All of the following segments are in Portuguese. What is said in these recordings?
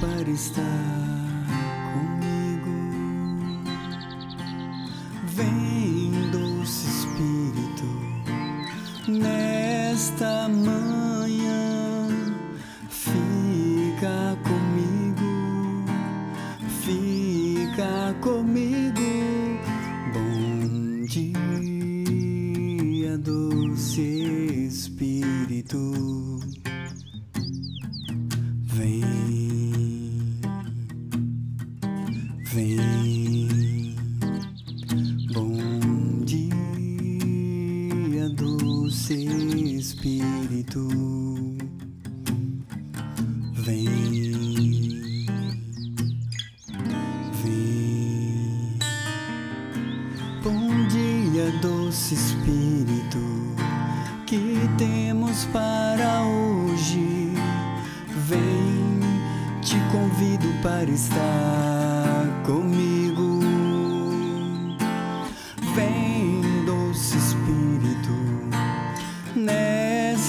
para estar doce Espírito.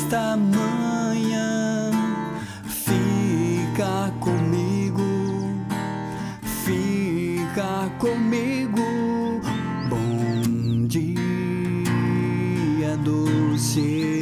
Nesta manhã, fica comigo, fica comigo. Bom dia, doce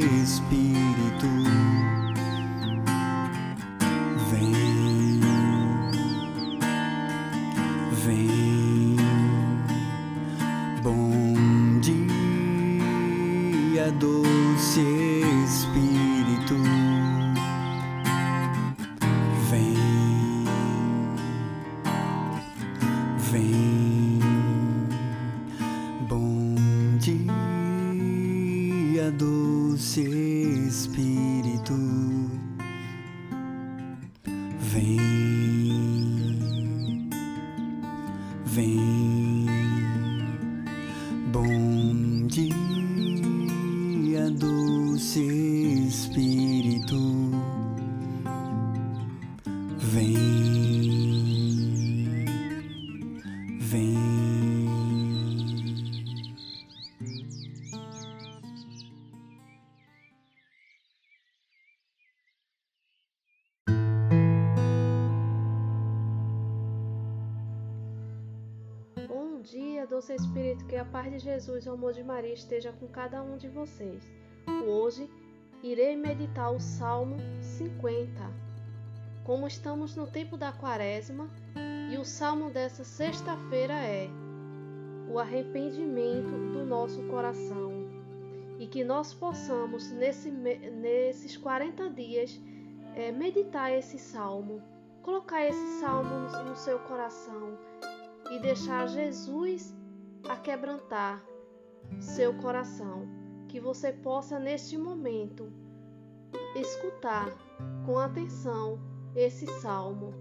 Vem, vem. Bom dia, doce Espírito, que a paz de Jesus e o amor de Maria esteja com cada um de vocês. Hoje irei meditar o Salmo 50. Como estamos no tempo da Quaresma, e o salmo dessa sexta-feira é o arrependimento do nosso coração. E que nós possamos, nesse, nesses 40 dias, eh, meditar esse salmo, colocar esse salmo no- no seu coração e deixar Jesus a quebrantar seu coração. Que você possa, neste momento, escutar com atenção esse salmo.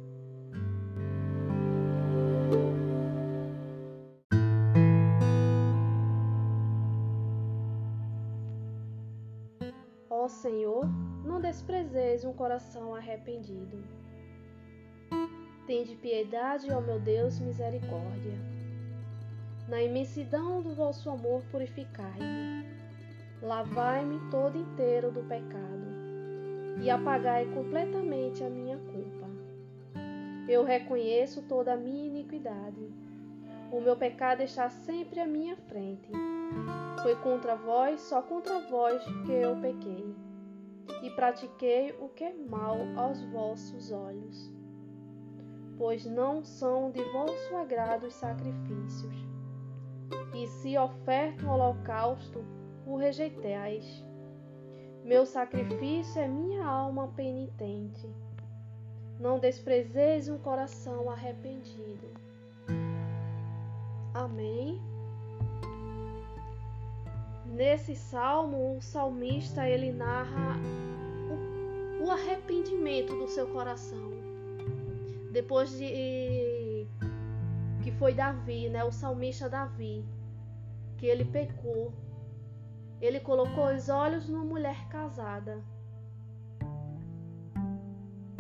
Ó Senhor, não desprezeis um coração arrependido. Tende piedade, ó meu Deus, misericórdia. Na imensidão do vosso amor, purificai-me. Lavai-me todo inteiro do pecado e apagai completamente a minha culpa. Eu reconheço toda a minha iniquidade. O meu pecado está sempre à minha frente. Foi contra vós, só contra vós, que eu pequei, e pratiquei o que é mal aos vossos olhos pois não são de vosso agrado os sacrifícios. E se oferto um holocausto, o rejeitais. Meu sacrifício é minha alma penitente. Não desprezeis um coração arrependido. Amém. Nesse salmo, o salmista ele narra o, o arrependimento do seu coração depois de que foi Davi, né, o salmista Davi, que ele pecou. Ele colocou os olhos numa mulher casada.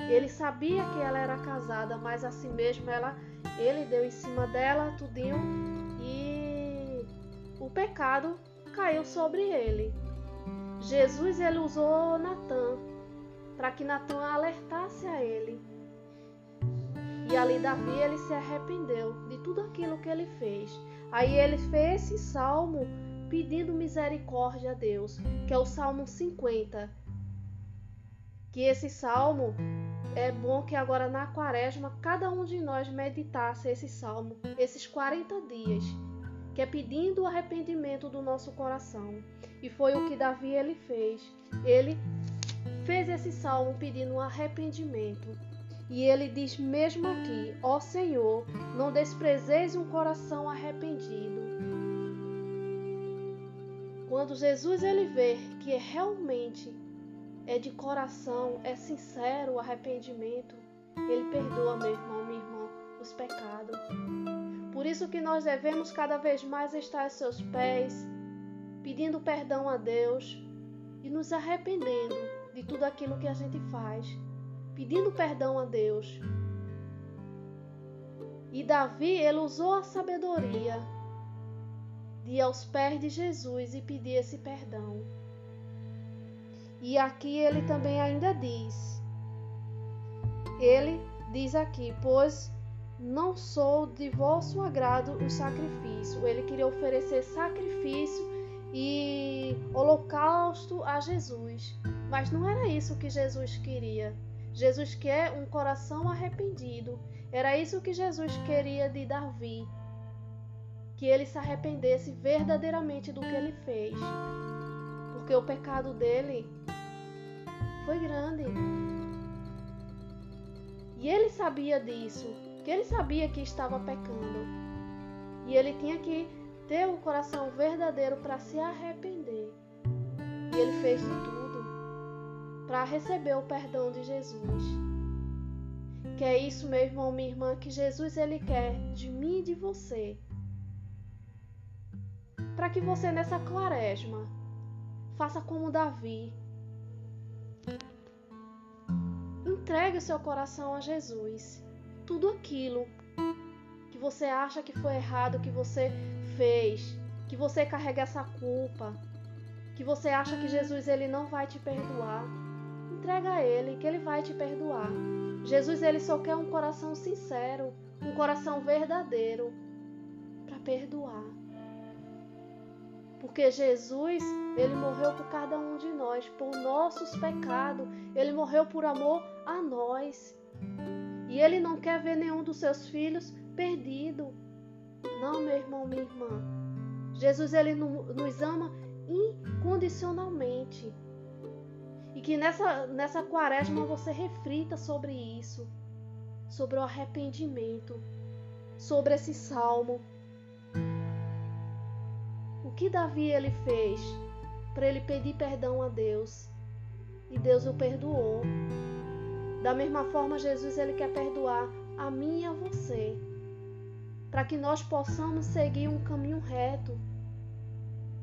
Ele sabia que ela era casada, mas assim mesmo ela, ele deu em cima dela tudinho e pecado caiu sobre ele. Jesus ele usou Natan para que Natan alertasse a ele. E ali Davi ele se arrependeu de tudo aquilo que ele fez. Aí ele fez esse salmo pedindo misericórdia a Deus, que é o Salmo 50. Que esse salmo é bom que agora na quaresma cada um de nós meditasse esse salmo, esses 40 dias, que é pedindo o arrependimento do nosso coração. E foi o que Davi ele fez. Ele fez esse salmo pedindo um arrependimento. E ele diz mesmo aqui: Ó Senhor, não desprezeis um coração arrependido. Quando Jesus ele vê que realmente é de coração, é sincero o arrependimento, ele perdoa, meu irmão, minha irmã, os pecados. Por isso que nós devemos cada vez mais estar a seus pés, pedindo perdão a Deus e nos arrependendo de tudo aquilo que a gente faz, pedindo perdão a Deus. E Davi, ele usou a sabedoria de aos pés de Jesus e pedir esse perdão. E aqui ele também ainda diz: Ele diz aqui, pois não sou de vosso agrado o sacrifício. Ele queria oferecer sacrifício e holocausto a Jesus. Mas não era isso que Jesus queria. Jesus quer um coração arrependido. Era isso que Jesus queria de Davi. Que ele se arrependesse verdadeiramente do que ele fez. Porque o pecado dele foi grande. E ele sabia disso, que ele sabia que estava pecando. E ele tinha que ter um coração verdadeiro para se arrepender. E ele fez de tudo para receber o perdão de Jesus. Que é isso, meu irmão, minha irmã, que Jesus ele quer de mim e de você. Para que você nessa quaresma faça como Davi. Entregue o seu coração a Jesus. Tudo aquilo que você acha que foi errado, que você fez, que você carrega essa culpa, que você acha que Jesus ele não vai te perdoar, entrega a ele que ele vai te perdoar. Jesus ele só quer um coração sincero, um coração verdadeiro para perdoar. Porque Jesus, ele morreu por cada um de nós, por nossos pecados, ele morreu por amor a nós. E ele não quer ver nenhum dos seus filhos perdido. Não, meu irmão, minha irmã. Jesus ele nos ama incondicionalmente. E que nessa, nessa quaresma você reflita sobre isso, sobre o arrependimento, sobre esse salmo. Que Davi ele fez para ele pedir perdão a Deus? E Deus o perdoou. Da mesma forma, Jesus ele quer perdoar a mim e a você para que nós possamos seguir um caminho reto,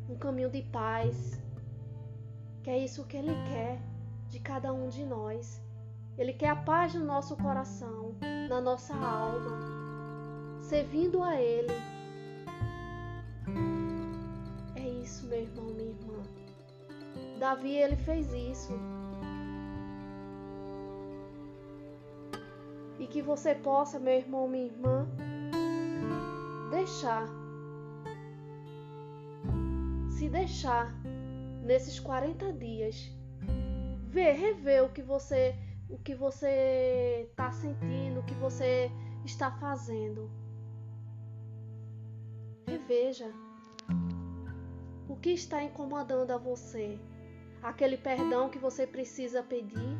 um caminho de paz, que é isso que Ele quer de cada um de nós. Ele quer a paz no nosso coração, na nossa alma, servindo a Ele. Davi, ele fez isso. E que você possa, meu irmão, minha irmã, deixar, se deixar nesses 40 dias, ver, rever o que você, o que você está sentindo, o que você está fazendo. Reveja o que está incomodando a você, aquele perdão que você precisa pedir.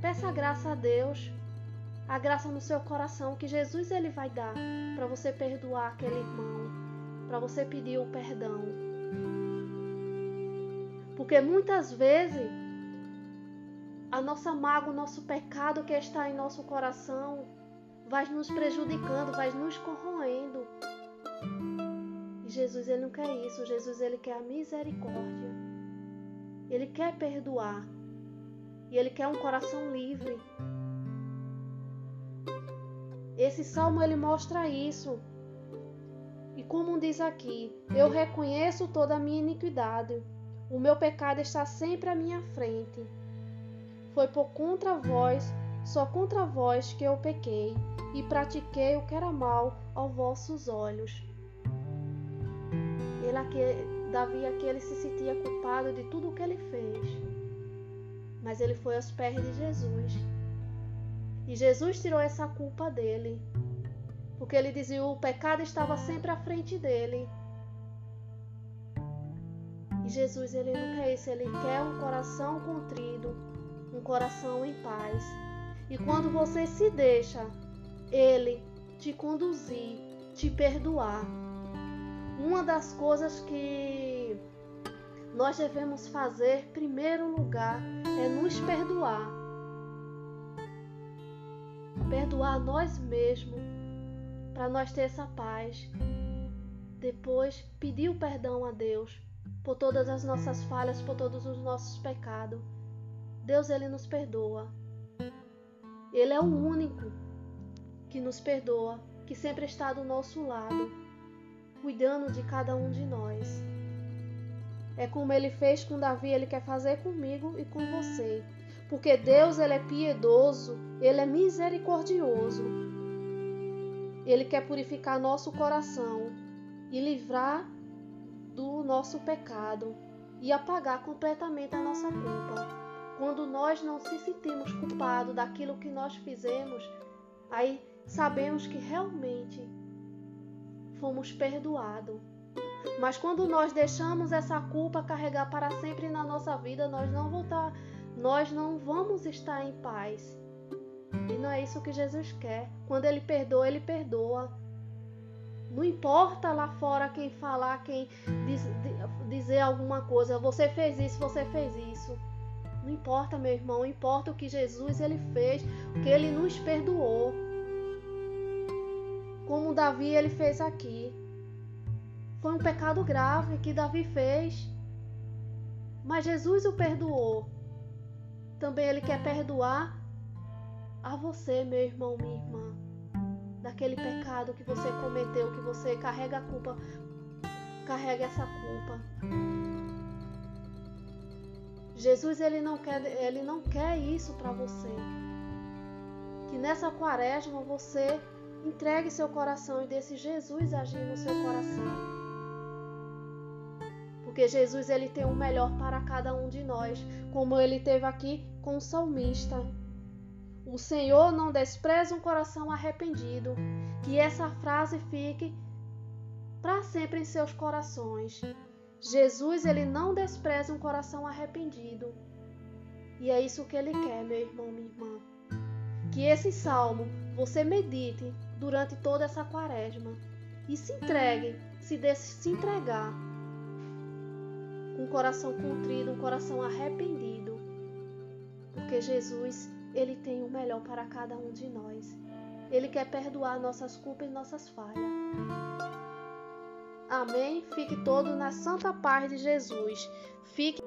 Peça graça a Deus a graça no seu coração que Jesus ele vai dar para você perdoar aquele irmão, para você pedir o perdão. Porque muitas vezes a nossa mágoa, o nosso pecado que está em nosso coração vai nos prejudicando, vai nos corroendo. E Jesus ele não quer isso, Jesus ele quer a misericórdia. Ele quer perdoar. E ele quer um coração livre. Esse salmo ele mostra isso. E como diz aqui, eu reconheço toda a minha iniquidade. O meu pecado está sempre à minha frente. Foi por contra vós, só contra vós que eu pequei e pratiquei o que era mal aos vossos olhos. Ele aqui, Davi aqui ele se sentia culpado de tudo o que ele fez. Mas ele foi aos pés de Jesus. E Jesus tirou essa culpa dele. Porque ele dizia o pecado estava sempre à frente dele. E Jesus ele não quer isso, ele quer um coração contrido, um coração em paz. E quando você se deixa ele te conduzir, te perdoar, uma das coisas que nós devemos fazer, em primeiro lugar, é nos perdoar. Perdoar nós mesmos, para nós ter essa paz. Depois, pedir o perdão a Deus por todas as nossas falhas, por todos os nossos pecados. Deus, Ele nos perdoa. Ele é o único que nos perdoa, que sempre está do nosso lado cuidando de cada um de nós. É como ele fez com Davi, ele quer fazer comigo e com você. Porque Deus ele é piedoso, ele é misericordioso. Ele quer purificar nosso coração e livrar do nosso pecado e apagar completamente a nossa culpa. Quando nós não se sentimos culpados daquilo que nós fizemos, aí sabemos que realmente fomos perdoados. Mas quando nós deixamos essa culpa carregar para sempre na nossa vida, nós não voltar, nós não vamos estar em paz. E não é isso que Jesus quer. Quando ele perdoa, ele perdoa. Não importa lá fora quem falar, quem diz, dizer alguma coisa. Você fez isso, você fez isso. Não importa, meu irmão. Importa o que Jesus ele fez, o que ele nos perdoou como Davi ele fez aqui. Foi um pecado grave que Davi fez, mas Jesus o perdoou. Também ele quer perdoar a você, meu irmão, minha irmã, daquele pecado que você cometeu, que você carrega a culpa, carrega essa culpa. Jesus ele não quer, ele não quer isso para você. Que nessa quaresma você Entregue seu coração e deixe Jesus agir no seu coração. Porque Jesus ele tem o melhor para cada um de nós, como ele teve aqui com o salmista. O Senhor não despreza um coração arrependido. Que essa frase fique para sempre em seus corações. Jesus ele não despreza um coração arrependido. E é isso que ele quer, meu irmão, minha irmã. Que esse salmo você medite durante toda essa quaresma e se entregue, se deixe se entregar com um coração contrido, um coração arrependido, porque Jesus, ele tem o melhor para cada um de nós. Ele quer perdoar nossas culpas e nossas falhas. Amém? Fique todo na santa paz de Jesus. Fique